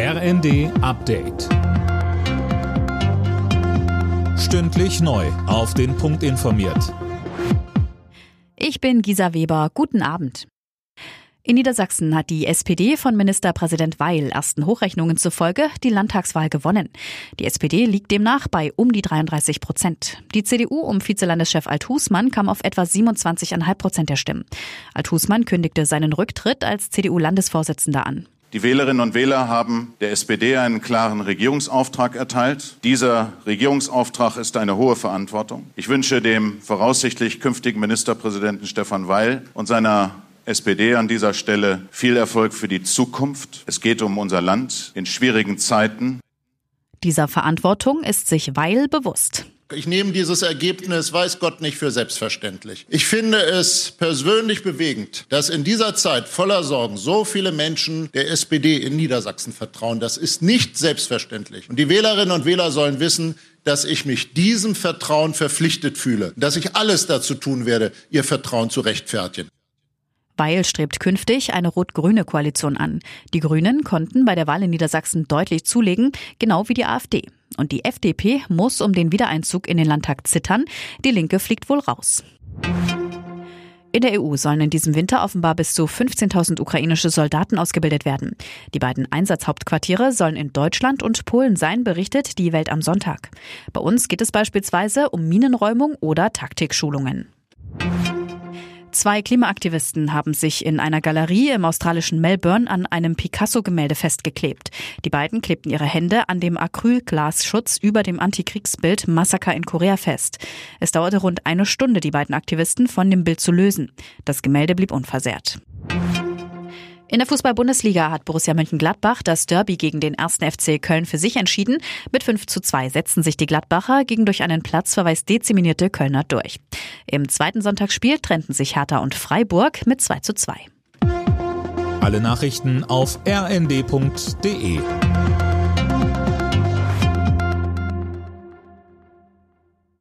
RND Update. Stündlich neu. Auf den Punkt informiert. Ich bin Gisa Weber. Guten Abend. In Niedersachsen hat die SPD von Ministerpräsident Weil ersten Hochrechnungen zufolge die Landtagswahl gewonnen. Die SPD liegt demnach bei um die 33 Prozent. Die CDU um Vizelandeschef Althusmann kam auf etwa 27,5 Prozent der Stimmen. Althusmann kündigte seinen Rücktritt als CDU-Landesvorsitzender an. Die Wählerinnen und Wähler haben der SPD einen klaren Regierungsauftrag erteilt. Dieser Regierungsauftrag ist eine hohe Verantwortung. Ich wünsche dem voraussichtlich künftigen Ministerpräsidenten Stefan Weil und seiner SPD an dieser Stelle viel Erfolg für die Zukunft. Es geht um unser Land in schwierigen Zeiten. Dieser Verantwortung ist sich Weil bewusst. Ich nehme dieses Ergebnis, weiß Gott, nicht für selbstverständlich. Ich finde es persönlich bewegend, dass in dieser Zeit voller Sorgen so viele Menschen der SPD in Niedersachsen vertrauen. Das ist nicht selbstverständlich. Und die Wählerinnen und Wähler sollen wissen, dass ich mich diesem Vertrauen verpflichtet fühle, dass ich alles dazu tun werde, ihr Vertrauen zu rechtfertigen. Weil strebt künftig eine rot-grüne Koalition an. Die Grünen konnten bei der Wahl in Niedersachsen deutlich zulegen, genau wie die AfD. Und die FDP muss um den Wiedereinzug in den Landtag zittern. Die Linke fliegt wohl raus. In der EU sollen in diesem Winter offenbar bis zu 15.000 ukrainische Soldaten ausgebildet werden. Die beiden Einsatzhauptquartiere sollen in Deutschland und Polen sein, berichtet die Welt am Sonntag. Bei uns geht es beispielsweise um Minenräumung oder Taktikschulungen. Zwei Klimaaktivisten haben sich in einer Galerie im australischen Melbourne an einem Picasso-Gemälde festgeklebt. Die beiden klebten ihre Hände an dem Acrylglasschutz über dem Antikriegsbild Massaker in Korea fest. Es dauerte rund eine Stunde, die beiden Aktivisten von dem Bild zu lösen. Das Gemälde blieb unversehrt. In der Fußball-Bundesliga hat Borussia Mönchengladbach das Derby gegen den 1. FC Köln für sich entschieden. Mit 5 zu 2 setzen sich die Gladbacher gegen durch einen Platzverweis deziminierte Kölner durch. Im zweiten Sonntagsspiel trennten sich Hertha und Freiburg mit 2 zu 2. Alle Nachrichten auf rnd.de